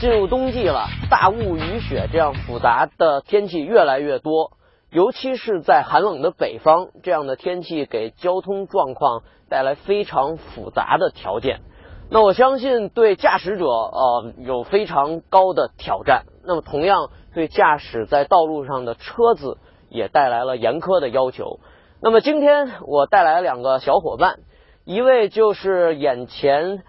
进入冬季了，大雾、雨雪这样复杂的天气越来越多，尤其是在寒冷的北方，这样的天气给交通状况带来非常复杂的条件。那我相信对驾驶者呃有非常高的挑战。那么同样对驾驶在道路上的车子也带来了严苛的要求。那么今天我带来两个小伙伴，一位就是眼前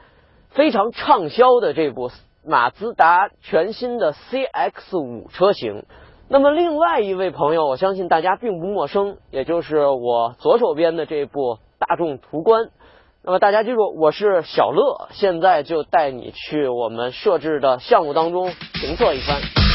非常畅销的这部。马自达全新的 CX 五车型，那么另外一位朋友，我相信大家并不陌生，也就是我左手边的这部大众途观。那么大家记住，我是小乐，现在就带你去我们设置的项目当中评测一番。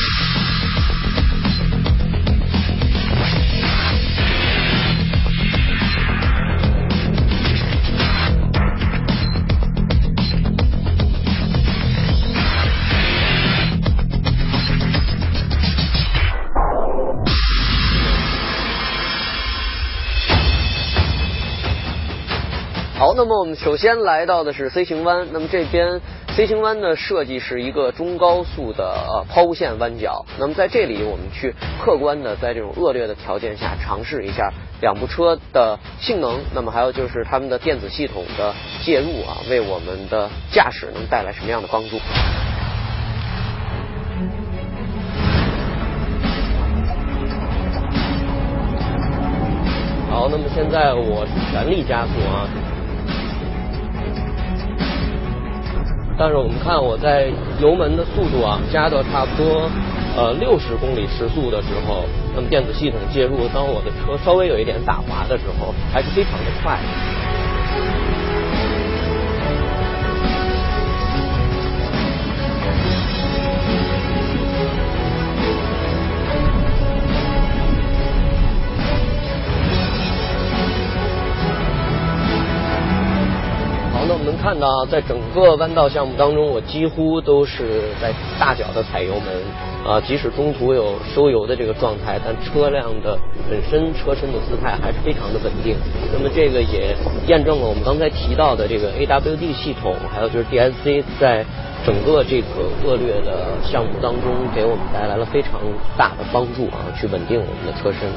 那么我们首先来到的是 C 型弯。那么这边 C 型弯的设计是一个中高速的抛物线弯角。那么在这里，我们去客观的在这种恶劣的条件下尝试一下两部车的性能。那么还有就是他们的电子系统的介入啊，为我们的驾驶能带来什么样的帮助？好，那么现在我全力加速啊。但是我们看我在油门的速度啊，加到差不多呃六十公里时速的时候，那么电子系统介入，当我的车稍微有一点打滑的时候，还是非常的快。看到在整个弯道项目当中，我几乎都是在大脚的踩油门，啊，即使中途有收油的这个状态，但车辆的本身车身的姿态还是非常的稳定。那么这个也验证了我们刚才提到的这个 AWD 系统，还有就是 DSC 在整个这个恶劣的项目当中给我们带来了非常大的帮助啊，去稳定我们的车身。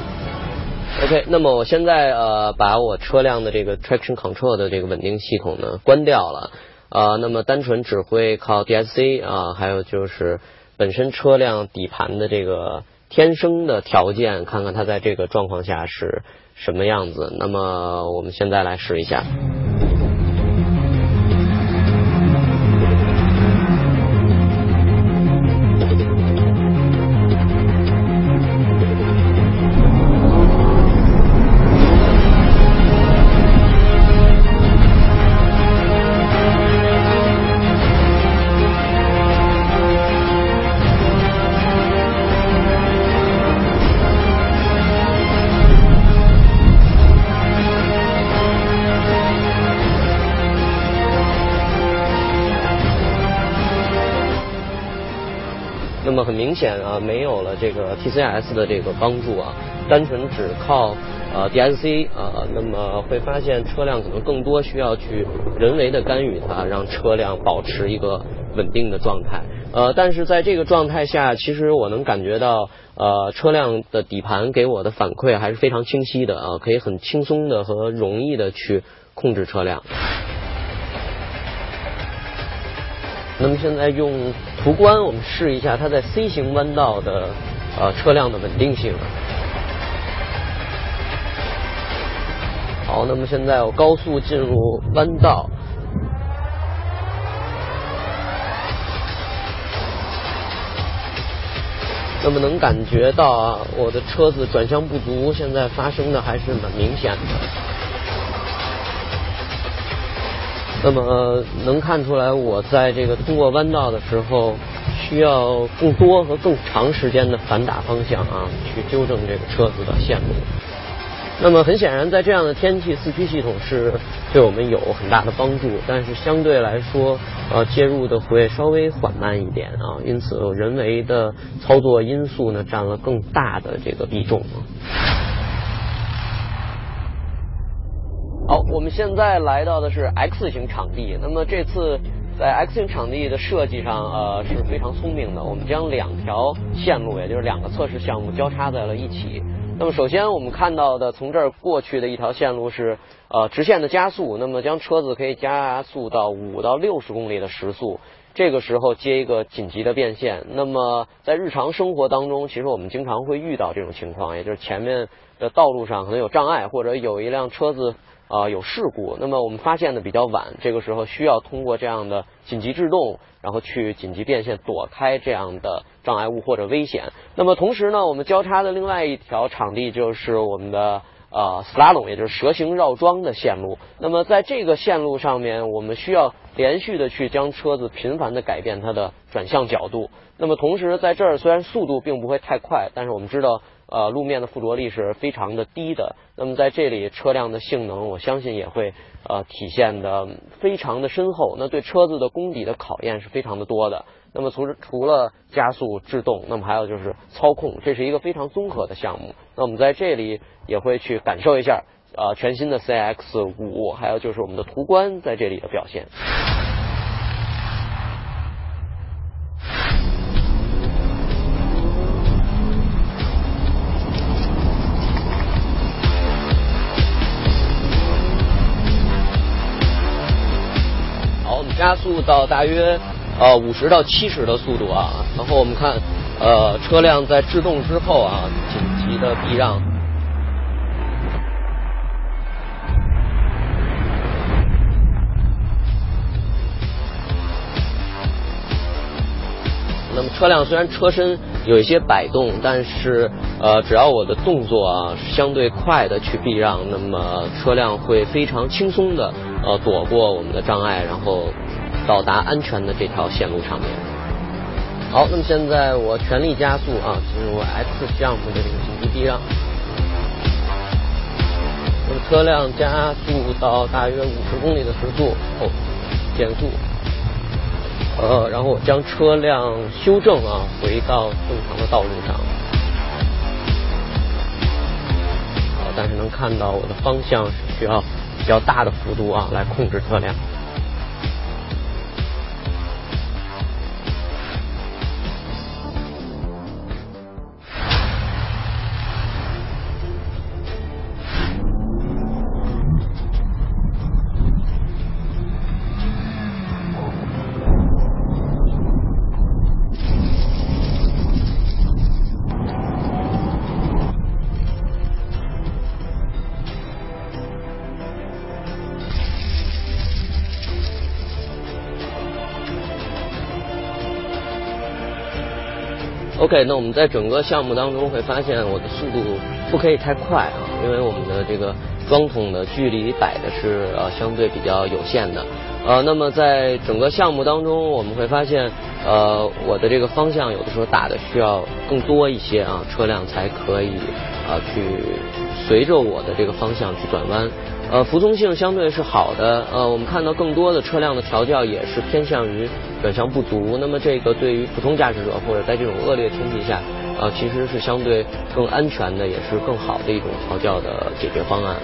OK，那么我现在呃把我车辆的这个 traction control 的这个稳定系统呢关掉了，呃，那么单纯只会靠 DSC 啊，还有就是本身车辆底盘的这个天生的条件，看看它在这个状况下是什么样子。那么我们现在来试一下。那么很明显啊，没有了这个 TCS 的这个帮助啊，单纯只靠呃 DSC 啊，那么会发现车辆可能更多需要去人为的干预它，让车辆保持一个稳定的状态。呃，但是在这个状态下，其实我能感觉到呃车辆的底盘给我的反馈还是非常清晰的啊，可以很轻松的和容易的去控制车辆。那么现在用途观，我们试一下它在 C 型弯道的呃车辆的稳定性。好，那么现在我高速进入弯道，那么能感觉到啊，我的车子转向不足，现在发生的还是蛮明显的。那么能看出来，我在这个通过弯道的时候，需要更多和更长时间的反打方向啊，去纠正这个车子的线路。那么很显然，在这样的天气，四驱系统是对我们有很大的帮助，但是相对来说，呃，介入的会稍微缓慢一点啊，因此人为的操作因素呢，占了更大的这个比重。好，我们现在来到的是 X 型场地。那么这次在 X 型场地的设计上，呃是非常聪明的。我们将两条线路，也就是两个测试项目交叉在了一起。那么首先我们看到的从这儿过去的一条线路是呃直线的加速，那么将车子可以加速到五到六十公里的时速。这个时候接一个紧急的变线。那么在日常生活当中，其实我们经常会遇到这种情况，也就是前面的道路上可能有障碍，或者有一辆车子。啊，有事故，那么我们发现的比较晚，这个时候需要通过这样的紧急制动，然后去紧急变线，躲开这样的障碍物或者危险。那么同时呢，我们交叉的另外一条场地就是我们的呃 slalom，也就是蛇形绕桩的线路。那么在这个线路上面，我们需要连续的去将车子频繁的改变它的转向角度。那么同时在这儿虽然速度并不会太快，但是我们知道。呃，路面的附着力是非常的低的。那么在这里，车辆的性能，我相信也会呃体现的非常的深厚。那对车子的功底的考验是非常的多的。那么除除了加速制动，那么还有就是操控，这是一个非常综合的项目。那我们在这里也会去感受一下呃全新的 CX 五，还有就是我们的途观在这里的表现。好，我们加速到大约呃五十到七十的速度啊，然后我们看呃车辆在制动之后啊，紧急的避让。那么车辆虽然车身有一些摆动，但是呃只要我的动作啊相对快的去避让，那么车辆会非常轻松的呃躲过我们的障碍，然后。到达安全的这条线路上面。好，那么现在我全力加速啊，进入 X 项目的这个紧急避让。我的车辆加速到大约五十公里的时速后减速，呃，然后我将车辆修正啊，回到正常的道路上。好，但是能看到我的方向是需要比较大的幅度啊来控制车辆。OK，那我们在整个项目当中会发现，我的速度不可以太快啊，因为我们的这个桩筒的距离摆的是呃相对比较有限的。呃，那么在整个项目当中，我们会发现，呃，我的这个方向有的时候打的需要更多一些啊，车辆才可以啊去随着我的这个方向去转弯。呃，服从性相对是好的。呃，我们看到更多的车辆的调教也是偏向于转向不足。那么这个对于普通驾驶者或者在这种恶劣天气下，呃，其实是相对更安全的，也是更好的一种调教的解决方案。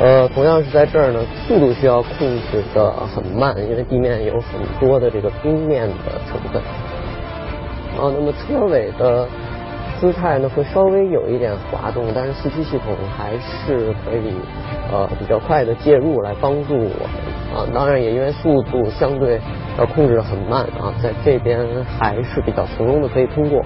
呃，同样是在这儿呢，速度需要控制的很慢，因为地面有很多的这个冰面的成分。啊，那么车尾的姿态呢会稍微有一点滑动，但是四驱系统还是可以呃比较快的介入来帮助我们啊。当然也因为速度相对要控制的很慢啊，在这边还是比较从容的可以通过。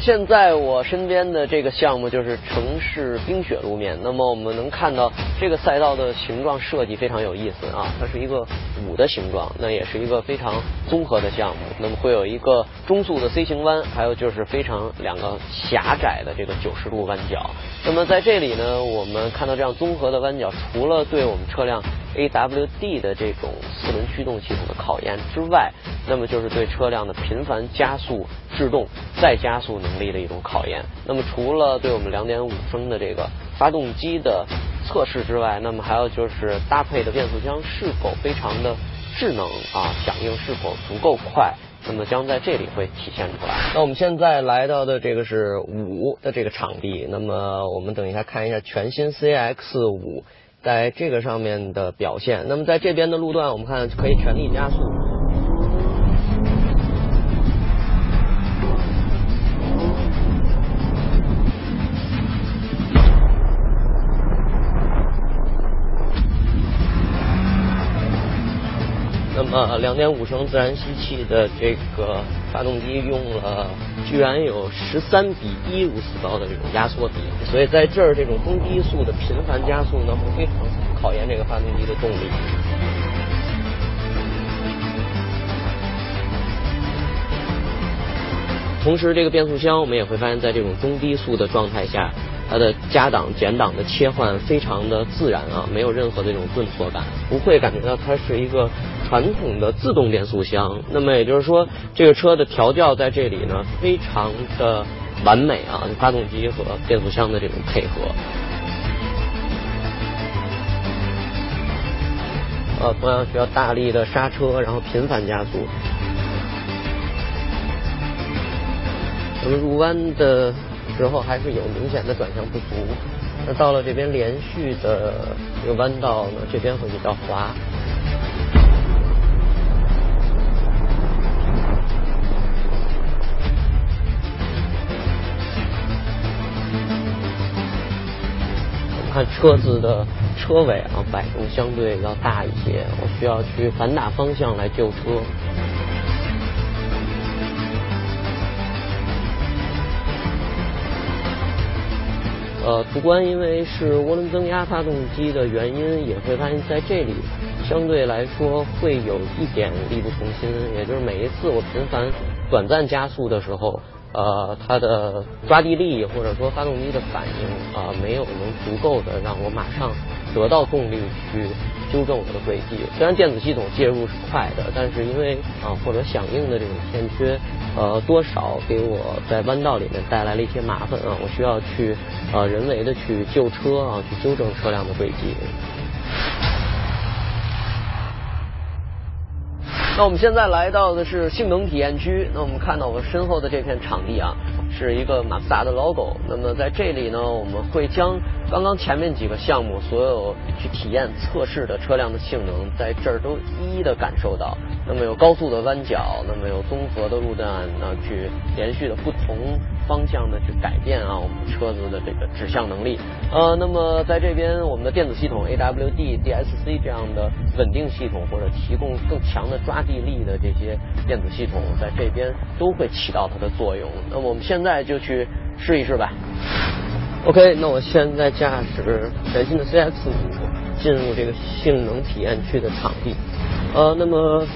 现在我身边的这个项目就是城市冰雪路面。那么我们能看到这个赛道的形状设计非常有意思啊，它是一个五的形状，那也是一个非常综合的项目。那么会有一个中速的 C 型弯，还有就是非常两个狭窄的这个九十度弯角。那么在这里呢，我们看到这样综合的弯角，除了对我们车辆 AWD 的这种四轮驱动系统的考验之外，那么就是对车辆的频繁加速制动再加速能力的一种考验。那么除了对我们两点五升的这个发动机的测试之外，那么还有就是搭配的变速箱是否非常的智能啊，响应是否足够快，那么将在这里会体现出来。那我们现在来到的这个是五的这个场地，那么我们等一下看一下全新 CX 五在这个上面的表现。那么在这边的路段，我们看可以全力加速。那么两点五升自然吸气的这个发动机用了居然有十三比一如此高的这种压缩比，所以在这儿这种中低速的频繁加速呢，会非常考验这个发动机的动力。同时，这个变速箱我们也会发现，在这种中低速的状态下。它的加档减档的切换非常的自然啊，没有任何的这种顿挫感，不会感觉到它是一个传统的自动变速箱。那么也就是说，这个车的调教在这里呢，非常的完美啊，发动机和变速箱的这种配合。呃，同样需要大力的刹车，然后频繁加速。那么入弯的。时候还是有明显的转向不足，那到了这边连续的这个弯道呢，这边会比较滑。车子的车尾啊，摆动相对要大一些，我需要去反打方向来救车。呃，途观因为是涡轮增压发动机的原因，也会发现在这里相对来说会有一点力不从心，也就是每一次我频繁短暂加速的时候，呃，它的抓地力或者说发动机的反应啊，没有能足够的让我马上得到动力去。纠正我的轨迹，虽然电子系统介入是快的，但是因为啊或者响应的这种欠缺，呃多少给我在弯道里面带来了一些麻烦啊，我需要去呃人为的去救车啊，去纠正车辆的轨迹。那我们现在来到的是性能体验区，那我们看到我身后的这片场地啊，是一个马自达的 logo，那么在这里呢，我们会将。刚刚前面几个项目，所有去体验测试的车辆的性能，在这儿都一一的感受到。那么有高速的弯角，那么有综合的路段，那去连续的不同方向的去改变啊，我们车子的这个指向能力。呃，那么在这边，我们的电子系统 AWD、DSC 这样的稳定系统，或者提供更强的抓地力的这些电子系统，在这边都会起到它的作用。那么我们现在就去试一试吧。OK，那我现在驾驶全新的 CX 五进入这个性能体验区的场地。呃，那么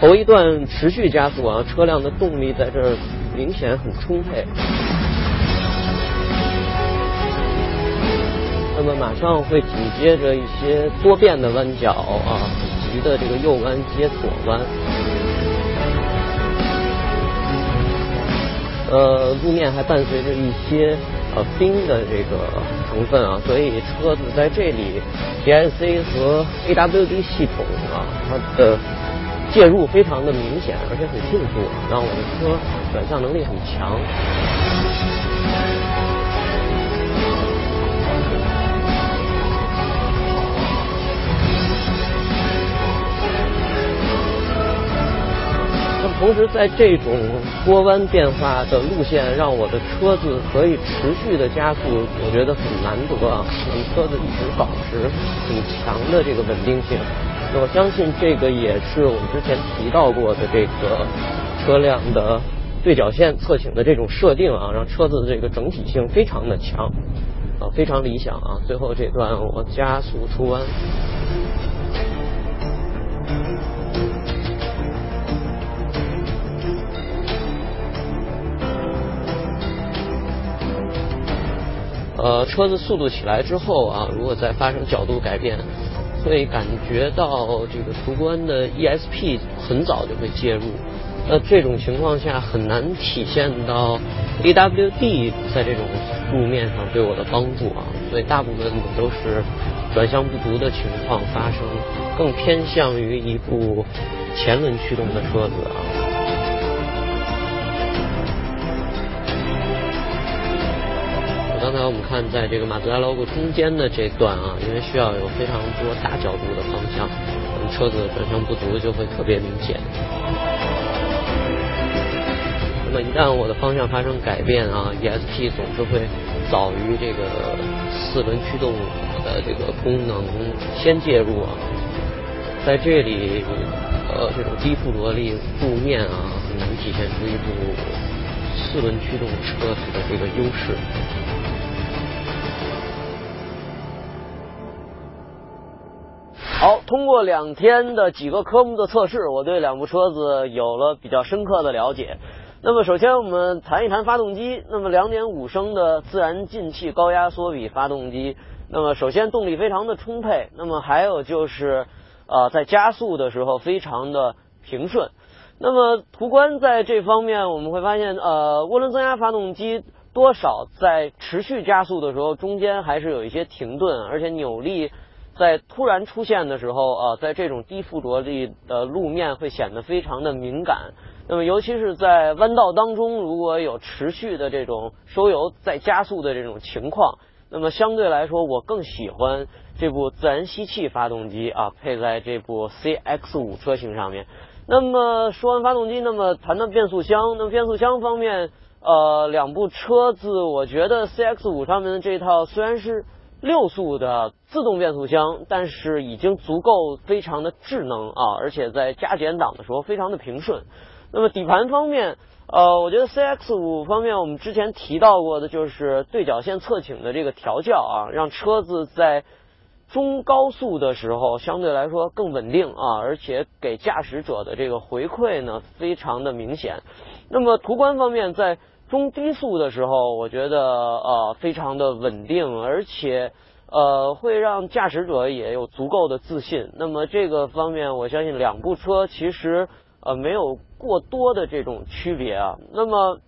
头一段持续加速啊，车辆的动力在这儿明显很充沛。那么马上会紧接着一些多变的弯角啊，以及的这个右弯接左弯。呃，路面还伴随着一些。呃，冰的这个成分啊，所以车子在这里，DSC 和 AWD 系统啊，它的介入非常的明显，而且很迅速，让我的车转向能力很强。同时，在这种波弯变化的路线，让我的车子可以持续的加速，我觉得很难得啊！车子一直保持很强的这个稳定性，那我相信这个也是我们之前提到过的这个车辆的对角线侧倾的这种设定啊，让车子的这个整体性非常的强，啊，非常理想啊！最后这段我加速出弯。呃，车子速度起来之后啊，如果再发生角度改变，会感觉到这个途观的 ESP 很早就会介入。那这种情况下很难体现到 AWD 在这种路面上对我的帮助啊，所以大部分都是转向不足的情况发生，更偏向于一部前轮驱动的车子啊。刚才我们看在这个马自达 logo 中间的这段啊，因为需要有非常多大角度的方向，我们车子转向不足就会特别明显。那么一旦我的方向发生改变啊，ESP 总是会早于这个四轮驱动的这个功能先介入啊，在这里呃这种低附着力路面啊，很难体现出一部四轮驱动车子的这个优势。通过两天的几个科目的测试，我对两部车子有了比较深刻的了解。那么首先我们谈一谈发动机。那么2.5升的自然进气高压缩比发动机，那么首先动力非常的充沛，那么还有就是呃在加速的时候非常的平顺。那么途观在这方面我们会发现，呃涡轮增压发动机多少在持续加速的时候中间还是有一些停顿，而且扭力在突然出现的时候，呃在这种低附着力的路面会显得非常的敏感。那么，尤其是在弯道当中，如果有持续的这种收油再加速的这种情况，那么相对来说，我更喜欢这部自然吸气发动机啊，配在这部 CX 五车型上面。那么说完发动机，那么谈谈变速箱。那么变速箱方面，呃，两部车子，我觉得 CX 五上面的这套虽然是六速的自动变速箱，但是已经足够非常的智能啊，而且在加减档的时候非常的平顺。那么底盘方面，呃，我觉得 CX 五方面我们之前提到过的就是对角线侧倾的这个调教啊，让车子在中高速的时候相对来说更稳定啊，而且给驾驶者的这个回馈呢非常的明显。那么途观方面在中低速的时候，我觉得呃非常的稳定，而且呃会让驾驶者也有足够的自信。那么这个方面，我相信两部车其实。呃，没有过多的这种区别啊。那么，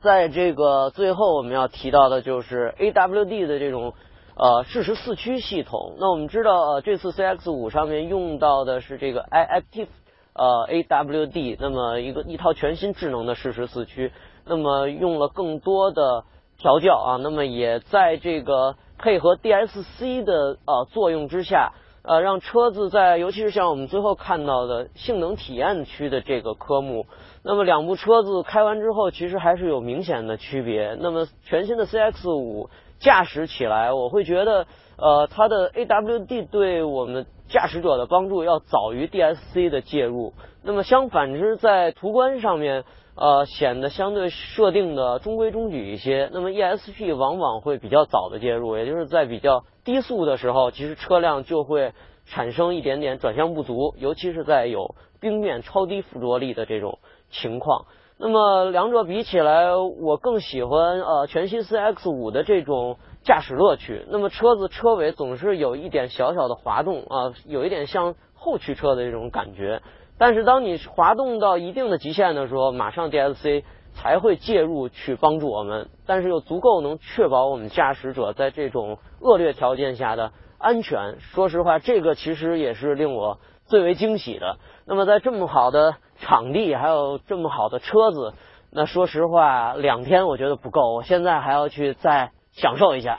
在这个最后我们要提到的就是 AWD 的这种呃适时四驱系统。那我们知道，呃，这次 CX 五上面用到的是这个 iActive 呃 AWD，那么一个一套全新智能的适时四驱。那么用了更多的调教啊，那么也在这个配合 DSC 的呃作用之下。呃，让车子在，尤其是像我们最后看到的性能体验区的这个科目，那么两部车子开完之后，其实还是有明显的区别。那么全新的 CX 五驾驶起来，我会觉得，呃，它的 AWD 对我们驾驶者的帮助要早于 DSC 的介入。那么相反之，在途观上面。呃，显得相对设定的中规中矩一些。那么 ESP 往往会比较早的介入，也就是在比较低速的时候，其实车辆就会产生一点点转向不足，尤其是在有冰面超低附着力的这种情况。那么两者比起来，我更喜欢呃全新 CX 五的这种驾驶乐趣。那么车子车尾总是有一点小小的滑动啊，有一点像后驱车的这种感觉。但是当你滑动到一定的极限的时候，马上 DSC 才会介入去帮助我们，但是又足够能确保我们驾驶者在这种恶劣条件下的安全。说实话，这个其实也是令我最为惊喜的。那么在这么好的场地，还有这么好的车子，那说实话，两天我觉得不够，我现在还要去再享受一下。